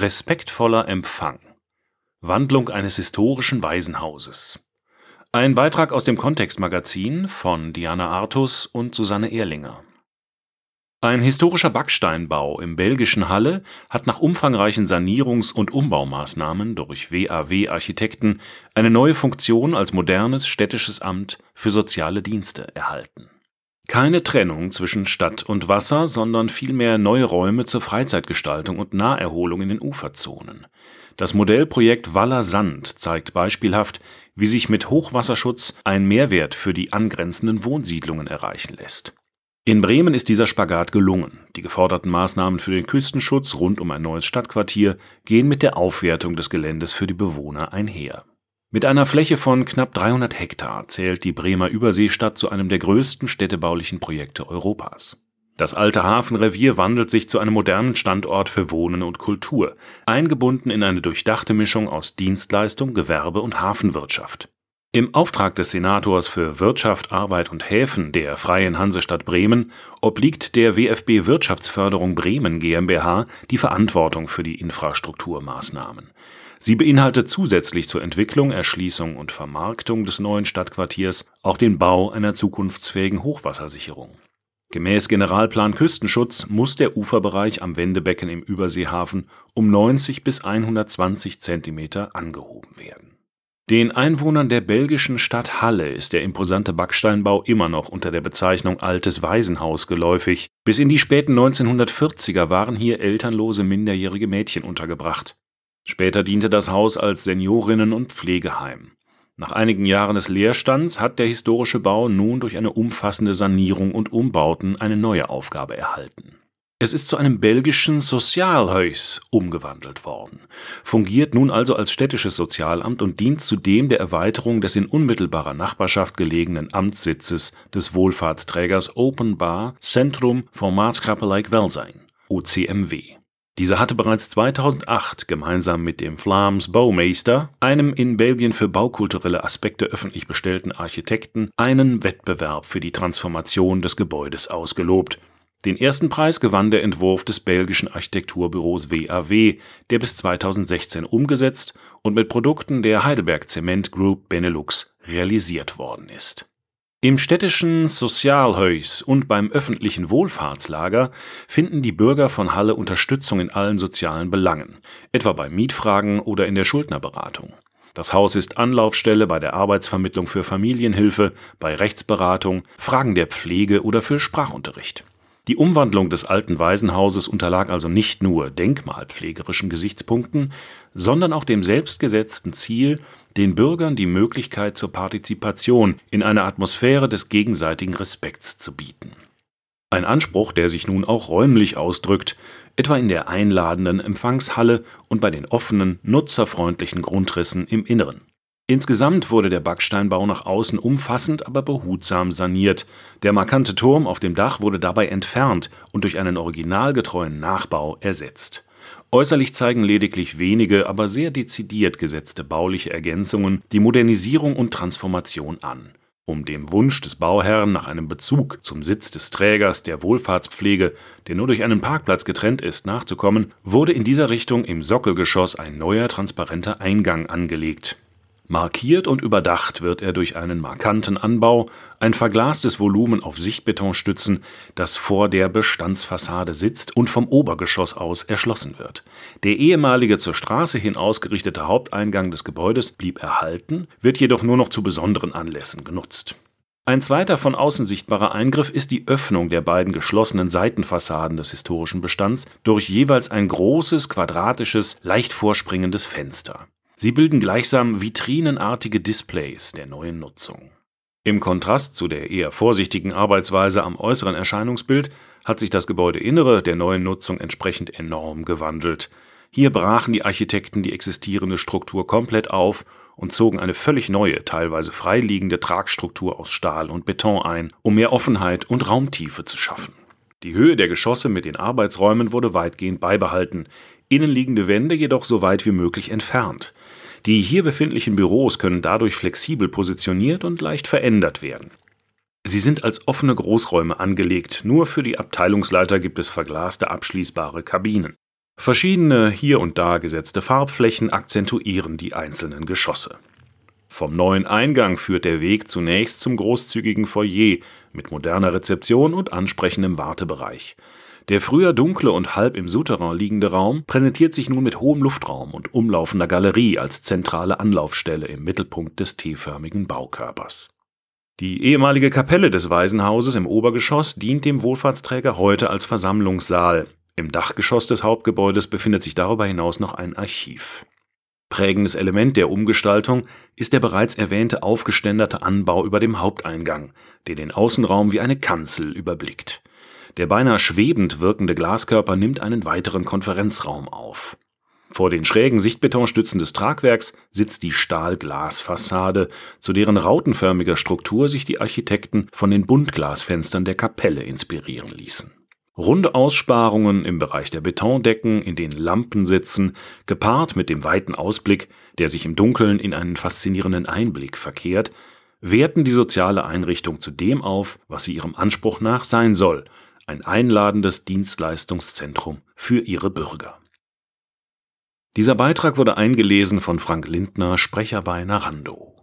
Respektvoller Empfang. Wandlung eines historischen Waisenhauses. Ein Beitrag aus dem Kontextmagazin von Diana Artus und Susanne Ehrlinger. Ein historischer Backsteinbau im belgischen Halle hat nach umfangreichen Sanierungs- und Umbaumaßnahmen durch WAW-Architekten eine neue Funktion als modernes städtisches Amt für soziale Dienste erhalten keine Trennung zwischen Stadt und Wasser, sondern vielmehr neue Räume zur Freizeitgestaltung und Naherholung in den Uferzonen. Das Modellprojekt Waller Sand zeigt beispielhaft, wie sich mit Hochwasserschutz ein Mehrwert für die angrenzenden Wohnsiedlungen erreichen lässt. In Bremen ist dieser Spagat gelungen. Die geforderten Maßnahmen für den Küstenschutz rund um ein neues Stadtquartier gehen mit der Aufwertung des Geländes für die Bewohner einher mit einer Fläche von knapp 300 Hektar zählt die Bremer Überseestadt zu einem der größten städtebaulichen Projekte Europas. Das alte Hafenrevier wandelt sich zu einem modernen Standort für Wohnen und Kultur, eingebunden in eine durchdachte Mischung aus Dienstleistung, Gewerbe und Hafenwirtschaft. Im Auftrag des Senators für Wirtschaft, Arbeit und Häfen der Freien Hansestadt Bremen obliegt der WFB Wirtschaftsförderung Bremen GmbH die Verantwortung für die Infrastrukturmaßnahmen. Sie beinhaltet zusätzlich zur Entwicklung, Erschließung und Vermarktung des neuen Stadtquartiers auch den Bau einer zukunftsfähigen Hochwassersicherung. Gemäß Generalplan Küstenschutz muss der Uferbereich am Wendebecken im Überseehafen um 90 bis 120 Zentimeter angehoben werden. Den Einwohnern der belgischen Stadt Halle ist der imposante Backsteinbau immer noch unter der Bezeichnung Altes Waisenhaus geläufig. Bis in die späten 1940er waren hier elternlose minderjährige Mädchen untergebracht. Später diente das Haus als Seniorinnen- und Pflegeheim. Nach einigen Jahren des Leerstands hat der historische Bau nun durch eine umfassende Sanierung und Umbauten eine neue Aufgabe erhalten. Es ist zu einem belgischen Sozialhuis umgewandelt worden, fungiert nun also als städtisches Sozialamt und dient zudem der Erweiterung des in unmittelbarer Nachbarschaft gelegenen Amtssitzes des Wohlfahrtsträgers Open Bar Centrum voor Maatschappelijk Welzijn OCMW. Dieser hatte bereits 2008 gemeinsam mit dem Vlaams Bouwmeester, einem in Belgien für baukulturelle Aspekte öffentlich bestellten Architekten, einen Wettbewerb für die Transformation des Gebäudes ausgelobt. Den ersten Preis gewann der Entwurf des belgischen Architekturbüros WAW, der bis 2016 umgesetzt und mit Produkten der Heidelberg Cement Group Benelux realisiert worden ist im städtischen Sozialhuis und beim öffentlichen Wohlfahrtslager finden die Bürger von Halle Unterstützung in allen sozialen Belangen, etwa bei Mietfragen oder in der Schuldnerberatung. Das Haus ist Anlaufstelle bei der Arbeitsvermittlung für Familienhilfe, bei Rechtsberatung, Fragen der Pflege oder für Sprachunterricht. Die Umwandlung des alten Waisenhauses unterlag also nicht nur denkmalpflegerischen Gesichtspunkten, sondern auch dem selbstgesetzten Ziel, den Bürgern die Möglichkeit zur Partizipation in einer Atmosphäre des gegenseitigen Respekts zu bieten. Ein Anspruch, der sich nun auch räumlich ausdrückt, etwa in der einladenden Empfangshalle und bei den offenen, nutzerfreundlichen Grundrissen im Inneren. Insgesamt wurde der Backsteinbau nach außen umfassend, aber behutsam saniert. Der markante Turm auf dem Dach wurde dabei entfernt und durch einen originalgetreuen Nachbau ersetzt Äußerlich zeigen lediglich wenige, aber sehr dezidiert gesetzte bauliche Ergänzungen die Modernisierung und Transformation an. Um dem Wunsch des Bauherrn nach einem Bezug zum Sitz des Trägers der Wohlfahrtspflege, der nur durch einen Parkplatz getrennt ist, nachzukommen, wurde in dieser Richtung im Sockelgeschoss ein neuer transparenter Eingang angelegt Markiert und überdacht wird er durch einen markanten Anbau, ein verglastes Volumen auf Sichtbetonstützen, das vor der Bestandsfassade sitzt und vom Obergeschoss aus erschlossen wird. Der ehemalige zur Straße hin ausgerichtete Haupteingang des Gebäudes blieb erhalten, wird jedoch nur noch zu besonderen Anlässen genutzt. Ein zweiter von außen sichtbarer Eingriff ist die Öffnung der beiden geschlossenen Seitenfassaden des historischen Bestands durch jeweils ein großes, quadratisches, leicht vorspringendes Fenster. Sie bilden gleichsam vitrinenartige Displays der neuen Nutzung. Im Kontrast zu der eher vorsichtigen Arbeitsweise am äußeren Erscheinungsbild hat sich das Gebäudeinnere der neuen Nutzung entsprechend enorm gewandelt. Hier brachen die Architekten die existierende Struktur komplett auf und zogen eine völlig neue, teilweise freiliegende Tragstruktur aus Stahl und Beton ein, um mehr Offenheit und Raumtiefe zu schaffen. Die Höhe der Geschosse mit den Arbeitsräumen wurde weitgehend beibehalten, innenliegende Wände jedoch so weit wie möglich entfernt. Die hier befindlichen Büros können dadurch flexibel positioniert und leicht verändert werden. Sie sind als offene Großräume angelegt, nur für die Abteilungsleiter gibt es verglaste abschließbare Kabinen. Verschiedene hier und da gesetzte Farbflächen akzentuieren die einzelnen Geschosse. Vom neuen Eingang führt der Weg zunächst zum großzügigen Foyer mit moderner Rezeption und ansprechendem Wartebereich. Der früher dunkle und halb im Souterrain liegende Raum präsentiert sich nun mit hohem Luftraum und umlaufender Galerie als zentrale Anlaufstelle im Mittelpunkt des T-förmigen Baukörpers. Die ehemalige Kapelle des Waisenhauses im Obergeschoss dient dem Wohlfahrtsträger heute als Versammlungssaal. Im Dachgeschoss des Hauptgebäudes befindet sich darüber hinaus noch ein Archiv. Prägendes Element der Umgestaltung ist der bereits erwähnte aufgeständerte Anbau über dem Haupteingang, der den Außenraum wie eine Kanzel überblickt. Der beinahe schwebend wirkende Glaskörper nimmt einen weiteren Konferenzraum auf. Vor den schrägen Sichtbetonstützen des Tragwerks sitzt die Stahlglasfassade, zu deren rautenförmiger Struktur sich die Architekten von den Buntglasfenstern der Kapelle inspirieren ließen. Runde Aussparungen im Bereich der Betondecken, in denen Lampen sitzen, gepaart mit dem weiten Ausblick, der sich im Dunkeln in einen faszinierenden Einblick verkehrt, werten die soziale Einrichtung zu dem auf, was sie ihrem Anspruch nach sein soll, ein einladendes Dienstleistungszentrum für ihre Bürger. Dieser Beitrag wurde eingelesen von Frank Lindner, Sprecher bei Narando